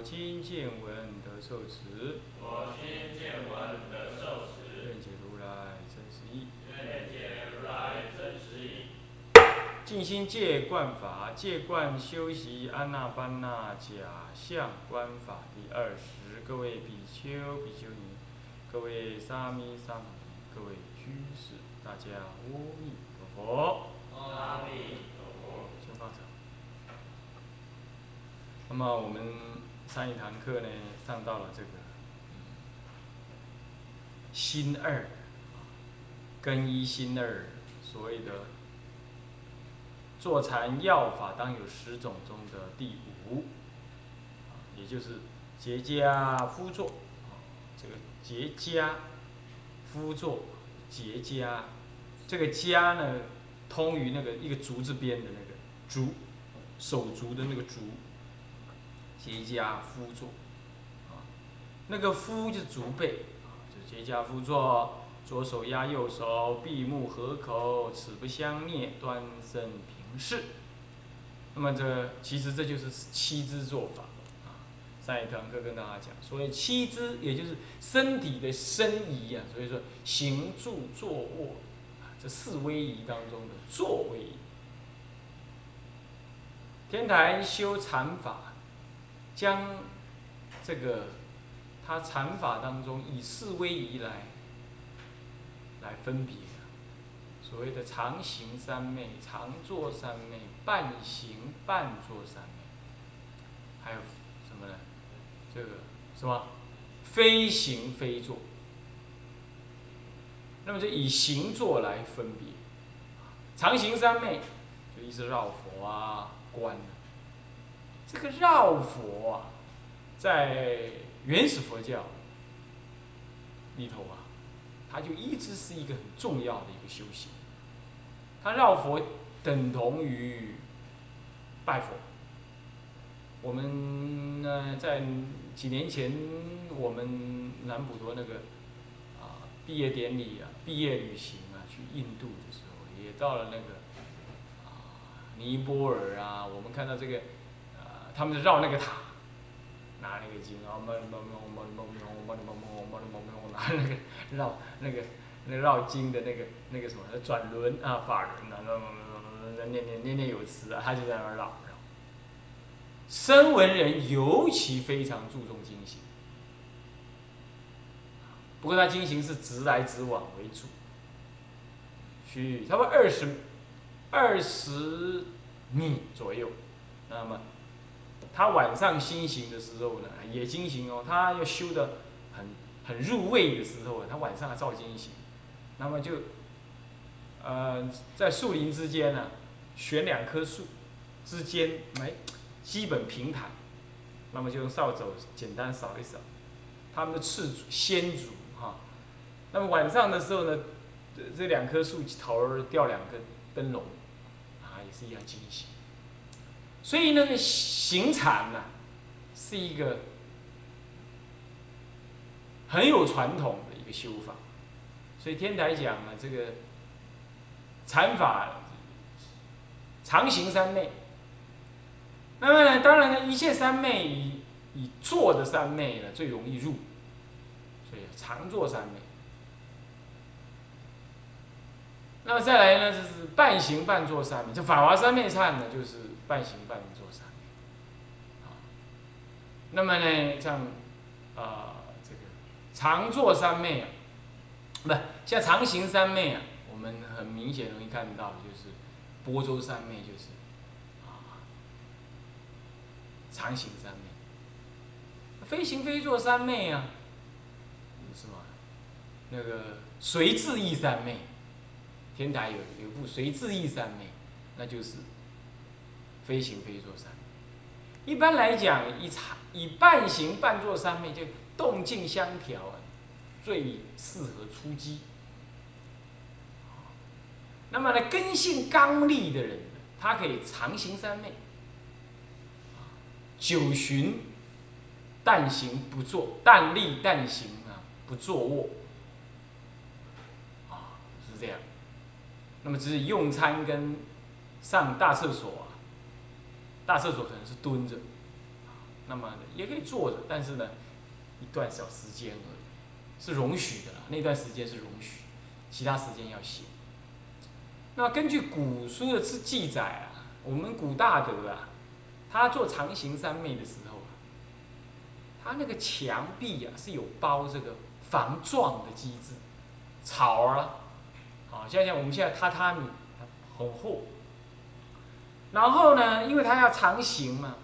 我今见闻得受持，我今见闻得受持，愿解如来真实义。愿解如来真实义。静心戒观法，戒观修习安那般那假相观法第二十。各位比丘、比丘尼，各位沙弥、沙弥尼，各位居士，大家阿弥陀佛。阿弥陀佛。先放手。那么我们上一堂课呢，上到了这个心二，更一心二，所谓的坐禅要法当有十种中的第五，也就是结跏趺坐，这个结跏趺坐，结跏，这个跏呢，通于那个一个竹字边的那个竹，手足的那个足，结跏趺坐，啊，那个趺就是足背，啊，就结跏趺坐，左手压右手，闭目合口，齿不相灭，端身平视。那么这其实这就是七支做法，啊，上一堂课跟大家讲，所谓七支，也就是身体的身仪啊，所以说行住坐卧，啊，这四威仪当中的坐威仪。天台修禅法，将这个他禅法当中以四威仪来来分别所谓的常行三昧、常坐三昧、半行半坐三昧，还有什么呢？这个什么非行非坐。那么就以行坐来分别，常行三昧就一直绕佛啊、观。这个绕佛啊，在原始佛教里头啊，它就一直是一个很重要的一个修行。它绕佛等同于拜佛。我们呢，在几年前，我们南普陀那个啊毕业典礼啊、毕业旅行啊，去印度的时候，也到了那个啊尼泊尔啊，我们看到这个，他们绕那个塔，拿那个经，然后嘛嘛嘛嘛嘛嘛嘛嘛嘛嘛嘛嘛嘛拿那个绕那个那绕经的那个那个什么转轮啊法轮啊，那念念念念有词啊，他就在那儿绕。声闻人尤其非常注重经行，不过他经行是直来直往为主，去差不多二十二十米左右，那么。他晚上心行的时候呢，也经行哦，他要修的很很入味的时候啊，他晚上还照经行，那么就呃在树林之间呢、选两棵树之间，哎。基本平坦，那么就用扫帚简单扫一扫，他们的次主先主哈，那么晚上的时候呢，这两棵树头儿吊两个灯笼，啊，也是一样惊喜。所以那个行禅呢，是一个很有传统的一个修法，所以天台讲啊，这个禅法常行三昧。那么呢，当然呢，一切三昧以以坐的三昧呢最容易入，所以常坐三昧。那么再来呢，就是半行半坐三昧，这法华三昧忏呢就是半行半坐三昧。啊，那么呢，像啊这个常坐三昧啊，不像常行三昧啊，我们很明显容易看到就是波州三昧就是。啊常行三昧，飞行非坐三昧啊，是吗？那个随自意三昧，天台有有部随自意三昧，那就是非行非坐三昧。一般来讲，以长以半行半坐三昧，就动静相调啊，最适合出击。那么呢，根性刚立的人，他可以长行三昧，九旬但行不坐，但立但行啊，不坐卧，啊，是这样。那么只是用餐跟上大厕所啊，大厕所可能是蹲着，那么也可以坐着，但是呢，一段小时间而已，是容许的啦，那段时间是容许，其他时间要写。那根据古书的记记载啊，我们古大德啊，他做长行三昧的时候啊，他那个墙壁啊是有包这个防撞的机制，草啊，啊，像像我们现在榻榻米很厚，然后呢，因为他要长行嘛，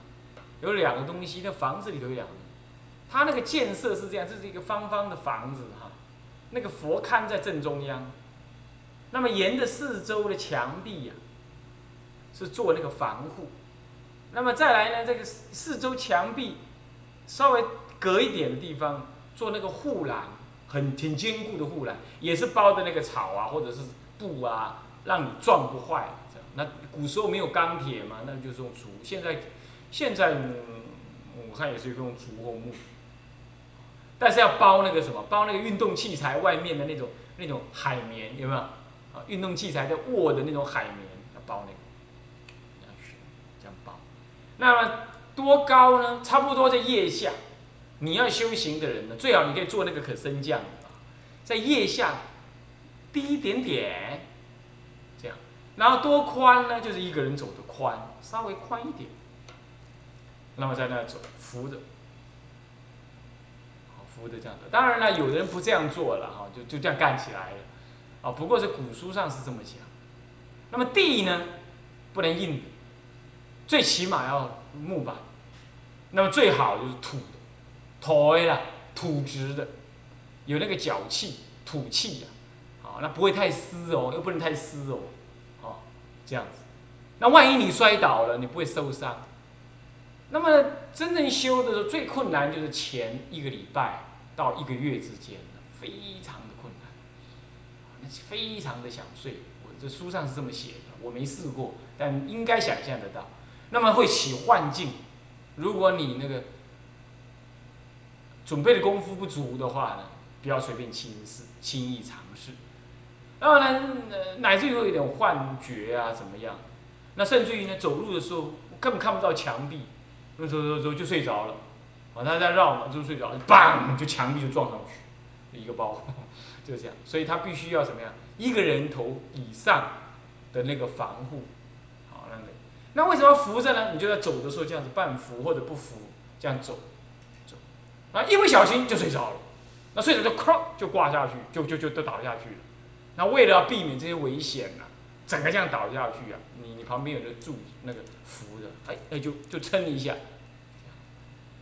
有两个东西，那房子里头有两个，他那个建设是这样，这是一个方方的房子哈，那个佛龛在正中央。那么沿着四周的墙壁呀，是做那个防护。那么再来呢，这个四周墙壁稍微隔一点的地方做那个护栏，很挺坚固的护栏，也是包的那个草啊或者是布啊，让你撞不坏。那古时候没有钢铁嘛，那就是用竹。现在现在我看也是用竹或木，但是要包那个什么，包那个运动器材外面的那种那种海绵，有没有？啊运动器材的握的那种海绵要包那个，这样这样包。那么多高呢？差不多在腋下。你要修行的人呢，最好你可以做那个可升降的，在腋下低一点点，然后多宽呢？就是一个人走的宽，稍微宽一点。那么在那走，扶着，扶着这样的。当然了，有人不这样做了哈，就就这样干起来了。啊，不过是古书上是这么讲。那么地呢，不能硬，最起码要木板。那么最好就是土的，土的，土质的，有那个脚气、土气呀。啊，那不会太湿哦，又不能太湿哦。这样子。那万一你摔倒了，你不会受伤。那么真正修的时候，最困难就是前一个礼拜到一个月之间，非常的困难。非常的想睡，我这书上是这么写的，我没试过，但应该想象得到。那么会起幻境，如果你那个准备的功夫不足的话呢，不要随便轻试，轻易尝试。然后呢，乃至于有点幻觉啊，怎么样？那甚至于呢，走路的时候根本看不到墙壁，走走走就睡着了，啊，他在绕嘛，就睡着了，嘣，就墙壁就撞上去，一个包。就这样，所以他必须要怎么样？一个人头以上的那个防护，好，那个那为什么扶着呢？你就在走的时候这样子半扶或者不扶，这样走，走，啊，一不小心就睡着了，那睡着就哐就挂下去，就就就都倒下去了。那为了要避免这些危险呢，整个这样倒下去啊，你你旁边有个柱那个扶着，哎哎就就撑一下。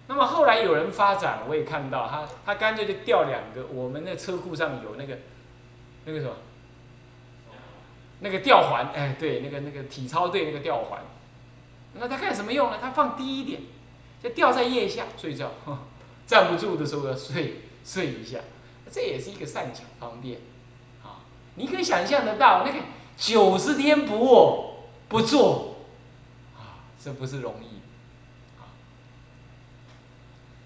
那么后来有人发展，我也看到他，他干脆就吊两个。我们那车库上有那个，那个什么，那个吊环，哎，对，那个那个体操队那个吊环。那他干什么用呢？他放低一点，就吊在腋下睡觉，站不住的时候要睡睡一下，这也是一个善巧方便。你可以想象得到，那个九十天不卧不坐，啊，这不是容易。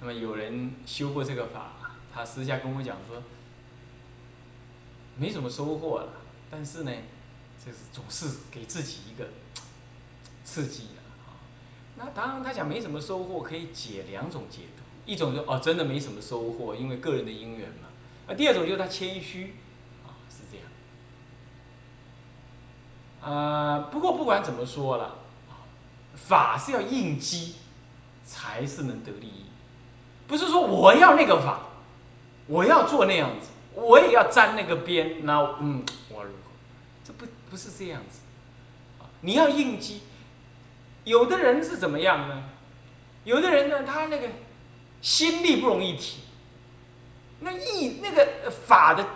那么有人修过这个法，他私下跟我讲说，没什么收获了，但是呢，就是总是给自己一个刺激啊。那当然，他讲没什么收获，可以解两种解读，一种就哦，真的没什么收获，因为个人的因缘嘛。那第二种就是他谦虚，啊，是这样。啊，不过不管怎么说了，法是要应机，才是能得利益。不是说我要那个法，我要做那样子，我也要沾那个边，那嗯，我如何？这不不是这样子，你要应激。有的人是怎么样呢？有的人呢，他那个心力不容易提，那意那个法的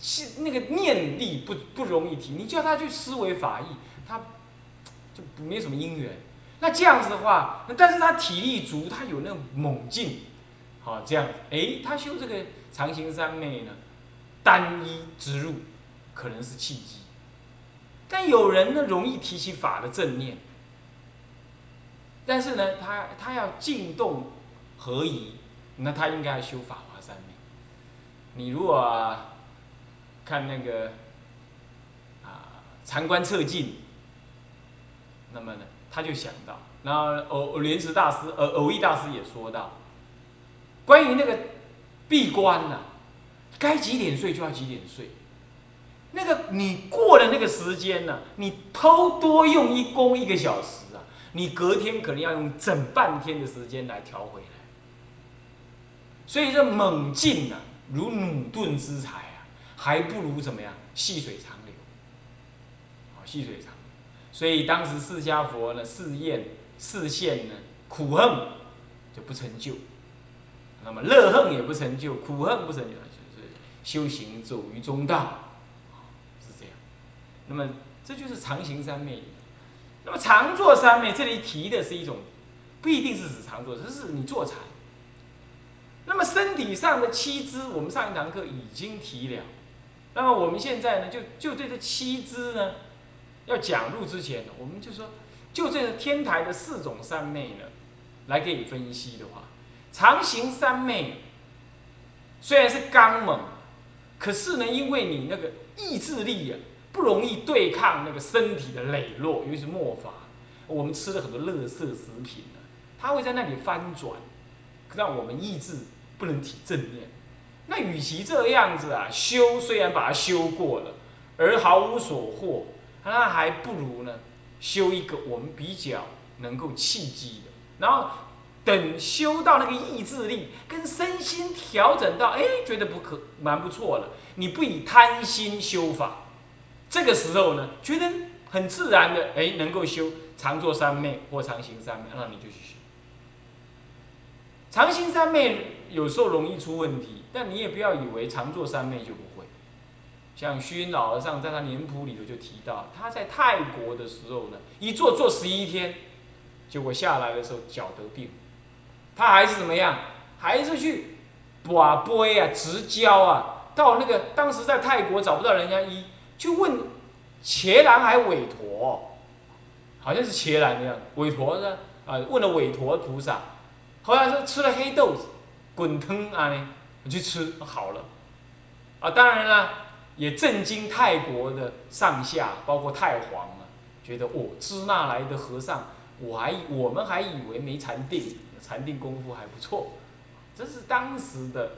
是那个念力不不容易提，你叫他去思维法义，他就没什么因缘。那这样子的话，但是他体力足，他有那种猛劲，好这样，哎，他修这个长行三昧呢，单一之入，可能是契机。但有人呢，容易提起法的正念，但是呢，他他要静动合一，那他应该修法华三昧。你如果看那个啊长观测进，那么呢，他就想到，然后偶莲池大师呃偶益大师也说到，关于那个闭关呢，该几点睡就要几点睡。那个你过了那个时间呢，你偷多用一功一个小时啊，你隔天可能要用整半天的时间来调回来。所以这猛进啊，如弩盾之才，还不如怎么样细水长流。好，细水长流。所以当时释迦佛呢试验示现呢苦恨就不成就，那么乐恨也不成就，苦恨不成就，就是修行走于中道。是这样那么这就是常行三昧。那么常坐三昧，这里提的是一种，不一定是指常坐，只是你坐禅。那么身体上的七支，我们上一堂课已经提了。那么我们现在呢，就就对这七支呢，要讲入之前，我们就说，就这个天台的四种三昧呢，来给你分析的话，常行三昧虽然是刚猛，可是呢，因为你那个意志力呀。不容易对抗那个身体的磊落，尤其是末法。我们吃了很多垃圾食品呢，它会在那里翻转，让我们意志不能起正念。那与其这样子啊，修虽然把它修过了，而毫无所获，那还不如呢，修一个我们比较能够契机的。然后等修到那个意志力跟身心调整到，哎，觉得不可蛮不错了。你不以贪心修法。这个时候呢，觉得很自然的，哎，能够修常坐三昧或常行三昧，那你就去修。常行三昧有时候容易出问题，但你也不要以为常坐三昧就不会。像虚云老和尚在他年谱里头就提到，他在泰国的时候呢，一坐坐十一天，结果下来的时候脚得病，他还是怎么样，还是去把杯啊、直交啊，到那个当时在泰国找不到人家医。就问伽蓝还韦陀，好像是伽蓝那样，韦陀呢？啊，问了韦陀菩萨，后来说吃了黑豆子，滚汤啊呢，去吃好了，啊，当然了，也震惊泰国的上下，包括太皇啊，觉得哦，支那来的和尚，我还我们还以为没禅定，禅定功夫还不错，这是当时的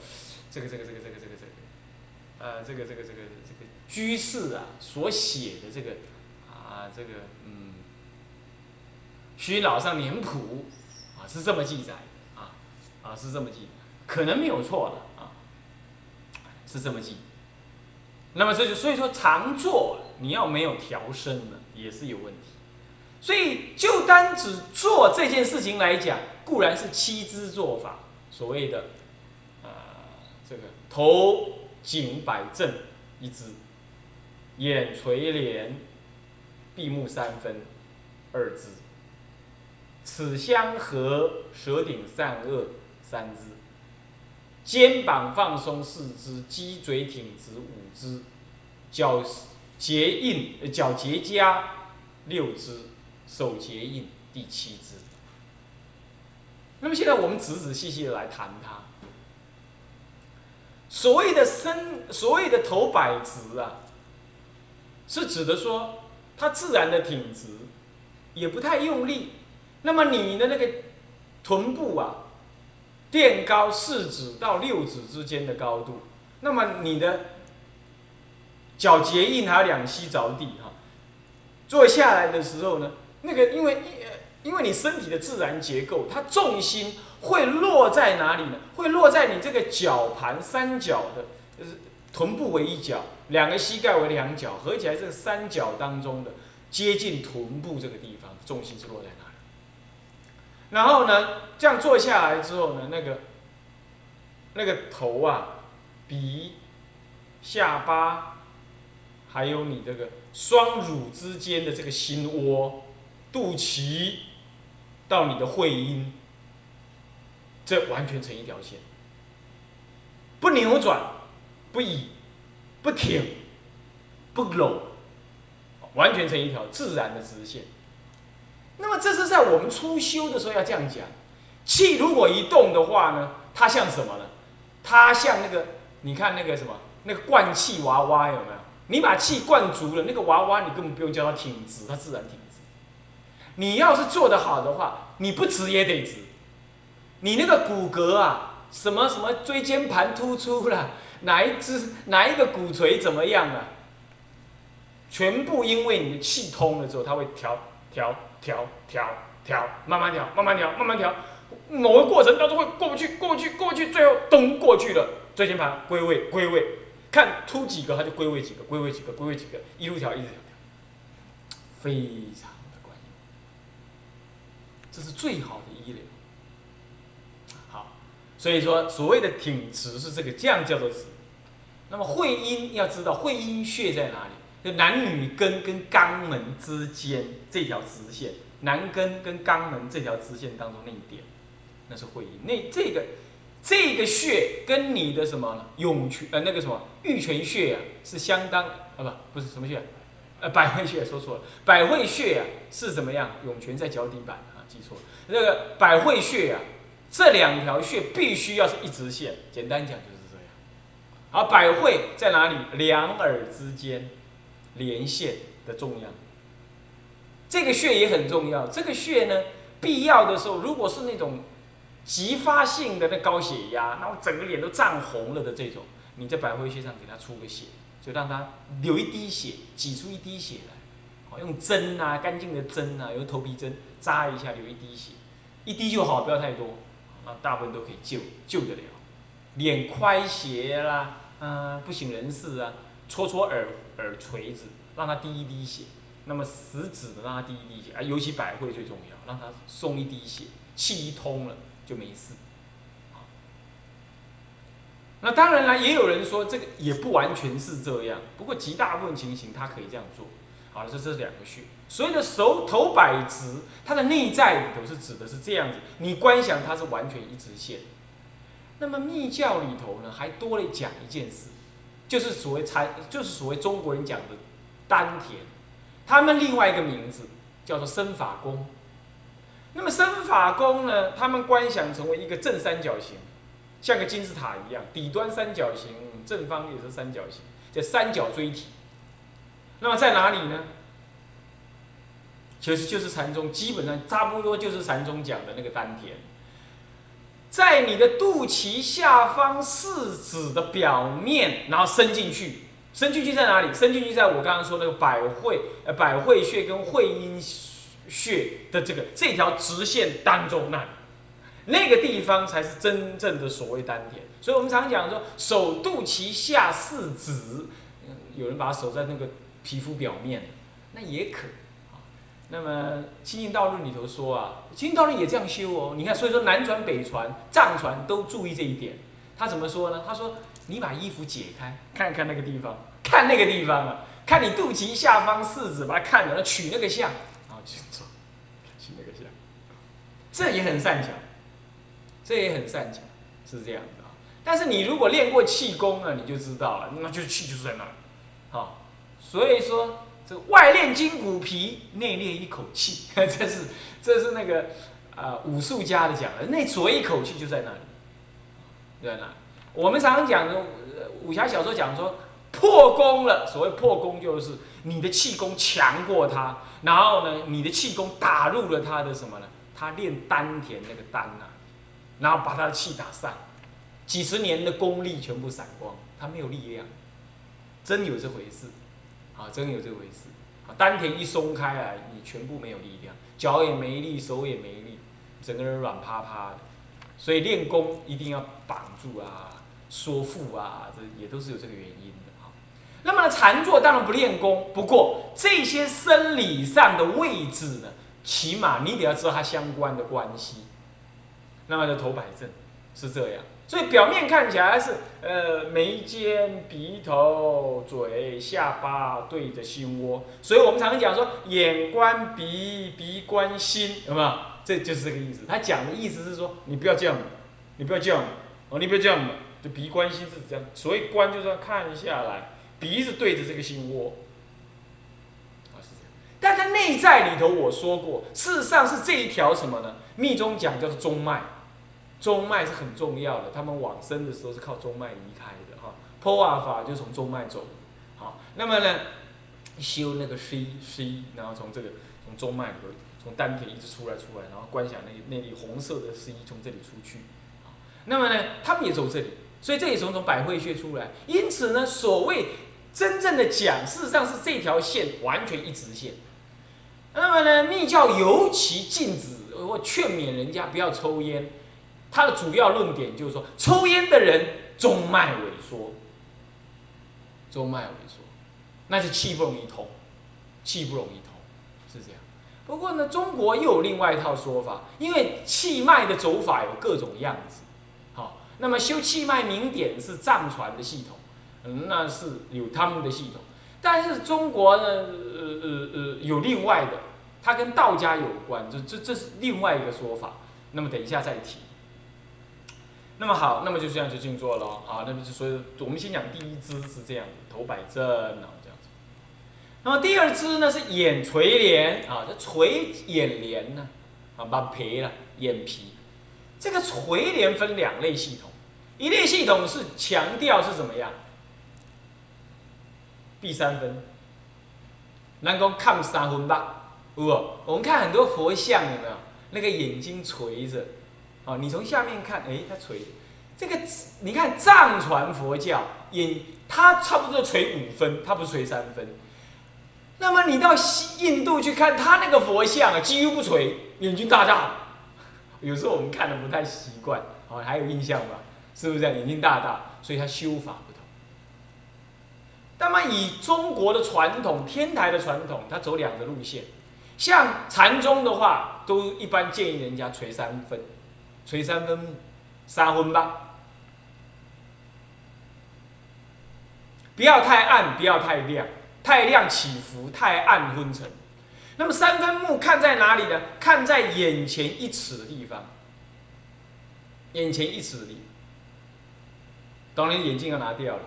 这个这个这个这个这个这个，呃，这个这个这个这个。居士啊，所写的这个啊，这个嗯，虚老上年谱啊，是这么记载啊啊，是这么记，可能没有错了啊，是这么记。那么这就所以说常坐，你要没有调身呢，也是有问题。所以就单只做这件事情来讲，固然是七支做法，所谓的啊，这个头颈摆正一支。眼垂帘，闭目三分，二支；齿相合，舌顶善恶，三支；肩膀放松，四肢；鸡嘴挺直，五肢；脚结印，脚结痂，六支；手结印，第七支。那么现在我们仔仔细细的来谈它。所谓的身，所谓的头摆直啊。是指的说，它自然的挺直，也不太用力。那么你的那个臀部啊，垫高四指到六指之间的高度，那么你的脚结印还有两膝着地哈。坐下来的时候呢，那个因为因为你身体的自然结构，它重心会落在哪里呢？会落在你这个脚盘三角的，就是臀部为一角。两个膝盖为两角，合起来这个三角当中的接近臀部这个地方，重心是落在哪？然后呢，这样坐下来之后呢，那个那个头啊、鼻、下巴，还有你这个双乳之间的这个心窝、肚脐，到你的会阴，这完全成一条线，不扭转，不移，不挺，不搂，完全成一条自然的直线。那么这是在我们初修的时候要这样讲，气如果一动的话呢，它像什么呢？它像那个，你看那个什么，那个灌气娃娃有没有？你把气灌足了，那个娃娃你根本不用叫它挺直，它自然挺直。你要是做得好的话，你不直也得直。你那个骨骼啊，什么什么椎间盘突出了，哪一只哪一个骨髓怎么样了？全部因为你的气通了之后，它会调调调调调，慢慢调，慢慢调，慢慢调。某个过程当中会过不去，过不去，过不去，最后咚过去了，椎间盘归位，归位，看突几个它就归位几个，归位几个，归位几个，一路调，一直调，非常的管用，这是最好的医疗。好，所以说所谓的挺直是这个，这样叫做直。那么会阴要知道会阴穴在哪里？就男女根跟肛门之间这条直线，男根跟肛门这条直线当中那一点。那是会阴，那这个这个穴跟你的什么涌泉呃那个什么玉泉穴啊是相当啊不不是什么穴，呃百会穴说错了，百会穴啊是怎么样？涌泉在脚底板啊记错了，那个百会穴啊这两条穴必须要是一直线，简单讲就是这样。而百会在哪里？两耳之间连线的重要，这个穴也很重要。这个穴呢，必要的时候如果是那种。急发性的那高血压，然后整个脸都涨红了的这种，你在百会穴上给他出个血，就让他流一滴血，挤出一滴血来，好用针啊，干净的针啊，用头皮针扎一下，流一滴血，一滴就好，不要太多，啊，大部分都可以救，救得了。脸快斜啦，嗯，不省人事啊，搓搓耳耳垂子，让他滴一滴血，那么食指的让他滴一滴血，啊，尤其百会最重要，让他松一滴血，气一通了。就没事，那当然了，也有人说这个也不完全是这样，不过极大部分情形他可以这样做。好了，这这是两个穴，所谓的手头摆直，它的内在里头是指的是这样子，你观想它是完全一直线。那么密教里头呢，还多了讲一件事，就是所谓禅，就是所谓中国人讲的丹田，他们另外一个名字叫做身法功。那么身法功呢？他们观想成为一个正三角形，像个金字塔一样，底端三角形，正方也是三角形，叫三角锥体。那么在哪里呢？其实就是禅宗，基本上差不多就是禅宗讲的那个丹田，在你的肚脐下方四指的表面，然后伸进去，伸进去在哪里？伸进去在我刚刚说那个百会呃百会穴跟会阴。穴的这个这条直线当中，那那个地方才是真正的所谓丹田。所以我们常讲说，手肚脐下四指，有人把手在那个皮肤表面，那也可。那么《清净道论》里头说啊，《清净道论》也这样修哦。你看，所以说南传、北传、藏传都注意这一点。他怎么说呢？他说：“你把衣服解开，看看那个地方，看那个地方啊，看你肚脐下方四指，把它看着，取那个像。”去做，取那个像，这也很善巧，这也很善巧，是这样的啊。但是你如果练过气功呢，你就知道了，那就是气就是在那儿，好，所以说外练筋骨皮，内练一口气，这是这是那个啊武术家的讲的，那所谓一口气就在那里，在那。我们常常讲的武侠小说讲说破功了，所谓破功就是。你的气功强过他，然后呢，你的气功打入了他的什么呢？他练丹田那个丹呐，然后把他的气打散，几十年的功力全部散光，他没有力量，真有这回事，啊，真有这个回事，啊，丹田一松开来，你全部没有力量，脚也没力，手也没力，整个人软趴趴的，所以练功一定要绑住啊，缩腹啊，这也都是有这个原因的。那么呢，禅坐当然不练功，不过这些生理上的位置呢，起码你得要知道它相关的关系。那么就头摆正，是这样。所以表面看起来是呃眉间、鼻头、嘴、下巴对着心窝。所以我们常常讲说，眼观鼻，鼻观心，有没有？这就是这个意思。他讲的意思是说，你不要这样，你不要这样，哦，你不要这样，就鼻观心是这样。所谓观，就是要看下来，鼻子对着这个心窝，啊是这样。但在内在里头，我说过，事实上是这一条什么呢？密宗讲叫做中脉，中脉是很重要的。他们往生的时候是靠中脉离开的哈。破瓦法就从中脉走，好，那么呢，修那个 C C，然后从这个从中脉里，从丹田一直出来出来，然后观想那那粒红色的 C 从这里出去，那么呢，他们也走这里，所以这里从从百会穴出来，因此呢，所谓真正的讲，事实上是这条线完全一直线。那么呢，密教尤其禁止或劝勉人家不要抽烟，它的主要论点就是说，抽烟的人中脉萎缩。中脉萎缩，那就气不容易通，气不容易通，是这样。不过呢，中国又有另外一套说法，因为气脉的走法有各种样子，好，那么修气脉明点是藏传的系统，那是有他们的系统。但是中国呢，呃呃呃，有另外的，它跟道家有关，这这这是另外一个说法。那么等一下再提。那么好，那么就这样就静坐了啊。那么就所以，我们先讲第一支是这样，头摆正啊这样子。那么第二支呢是眼垂帘啊，这垂眼帘呢啊，把皮了眼皮。这个垂帘分两类系统，一类系统是强调是怎么样？闭三分，能够看三分吧？不，我们看很多佛像有没有？那个眼睛垂着。哦，你从下面看，哎，它垂，这个你看藏传佛教眼，它差不多垂五分，它不是垂三分。那么你到西印度去看，它那个佛像啊，几乎不垂，眼睛大大。有时候我们看的不太习惯，哦，还有印象吧？是不是这样？眼睛大大，所以它修法不同。那么以中国的传统，天台的传统，它走两个路线。像禅宗的话，都一般建议人家垂三分。垂三分目，三分吧，不要太暗，不要太亮，太亮起伏，太暗昏沉。那么三分目看在哪里呢？看在眼前一尺的地方，眼前一尺的地方。当然眼镜要拿掉了，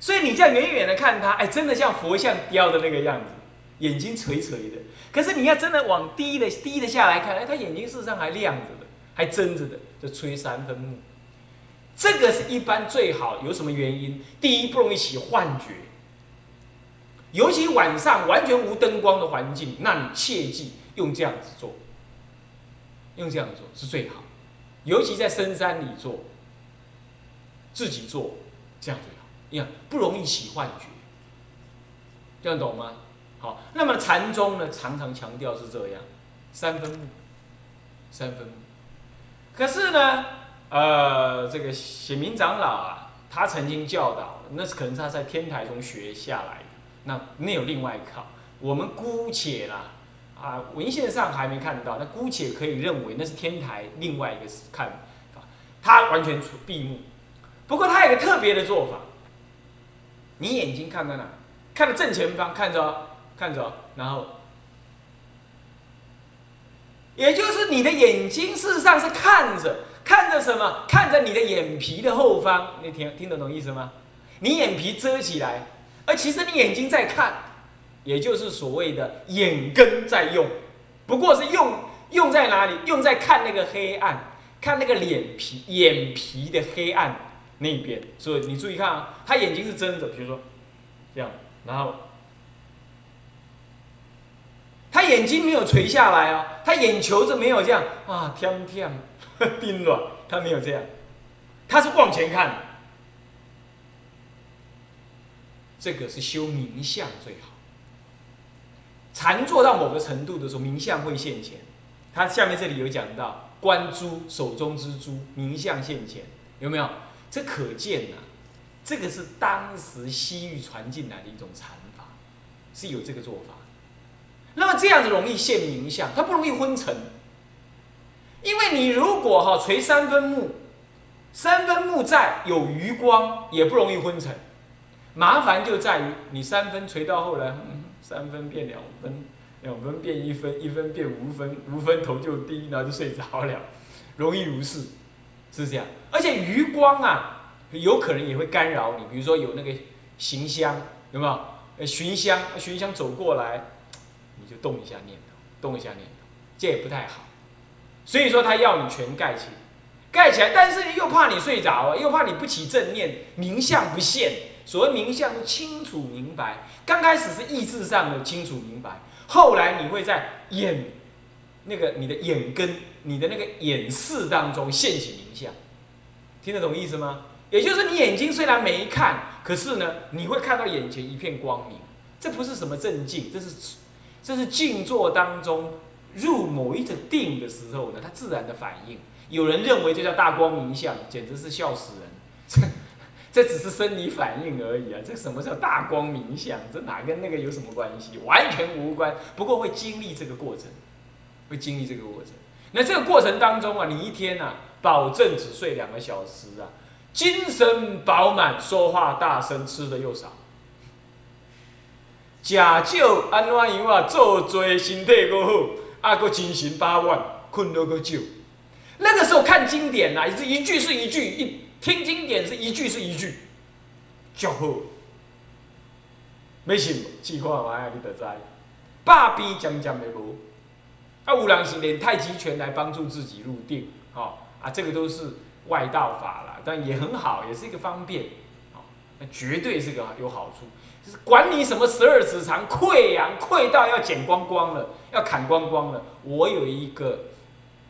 所以你这样远远的看他，哎，真的像佛像雕的那个样子，眼睛垂垂的。可是你要真的往低的低的下来看，哎，他眼睛事实上还亮着的。还真着的，就吹三分木，这个是一般最好。有什么原因？第一，不容易起幻觉，尤其晚上完全无灯光的环境，那你切记用这样子做，用这样子做是最好。尤其在深山里做，自己做这样最好。你看不容易起幻觉，这样懂吗？好，那么禅宗呢，常常强调是这样，三分木，三分木。可是呢，呃，这个显明长老啊，他曾经教导，那是可能他在天台中学下来的，那那有另外一套。我们姑且啦，啊，文献上还没看到，那姑且可以认为那是天台另外一个看法，他完全闭目。不过他有个特别的做法，你眼睛看在哪？看着正前方，看着，看着，然后。也就是你的眼睛事实上是看着看着什么？看着你的眼皮的后方，你听听得懂意思吗？你眼皮遮起来，而其实你眼睛在看，也就是所谓的眼根在用，不过是用用在哪里？用在看那个黑暗，看那个脸皮眼皮的黑暗那边。所以你注意看啊，他眼睛是睁着，比如说这样，然后。他眼睛没有垂下来哦，他眼球子没有这样啊，天天盯软，他没有这样，他是往前看。这个是修冥相最好。禅坐到某个程度的时候，冥相会现前。他下面这里有讲到观珠手中之珠，冥相现前，有没有？这可见呐，这个是当时西域传进来的一种禅法，是有这个做法。那么这样子容易现名相，它不容易昏沉。因为你如果哈垂三分目，三分目在有余光，也不容易昏沉。麻烦就在于你三分垂到后来，三分变两分，两分变一分，一分变无分，无分头就低，然后就睡着了，容易如是，是这样。而且余光啊，有可能也会干扰你，比如说有那个行香，有没有？呃，寻香，寻香走过来，你就动一下念头，动一下念头，这也不太好。所以说他要你全盖起，盖起来，但是又怕你睡着啊，又怕你不起正念，名相不现。所谓名相，清楚明白。刚开始是意志上的清楚明白，后来你会在眼，那个你的眼根，你的那个眼视当中现起名相，听得懂意思吗？也就是你眼睛虽然没看，可是呢，你会看到眼前一片光明。这不是什么正静，这是这是静坐当中入某一种定的时候呢，它自然的反应。有人认为这叫大光明相，简直是笑死人。这 这只是生理反应而已啊！这什么叫大光明相？这哪跟那个有什么关系？完全无关。不过会经历这个过程，会经历这个过程。那这个过程当中啊，你一天啊，保证只睡两个小时啊，精神饱满，说话大声，吃的又少。食少安怎样啊？做多身体够好，啊，个精神饱满，困得个少。那个时候看经典呐，也是一句是一句一。听经典是一句是一句，就好。没信，试看卖你得知。百变将将的无，啊，有人是练太极拳来帮助自己入定，吼啊，这个都是外道法了，但也很好，也是一个方便，那绝对是个有好处。就是管你什么十二指肠溃疡溃到要剪光光了，要砍光光了。我有一个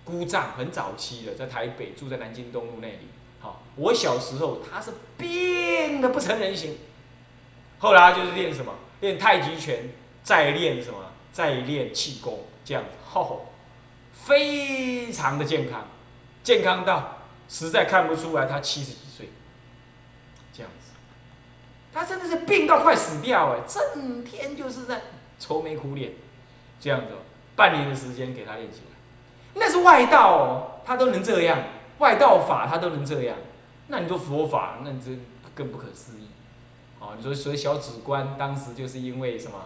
姑丈，很早期的，在台北住在南京东路那里。好我小时候他是病的不成人形，后来就是练什么，练太极拳，再练什么，再练气功，这样子，吼，非常的健康，健康到实在看不出来他七十几岁，他真的是病到快死掉哎，整天就是在愁眉苦脸，这样子，半年的时间给他练起来，那是外道哦，他都能这样，外道法他都能这样。那你说佛法，那你这更不可思议，哦，你说所以小指关当时就是因为什么？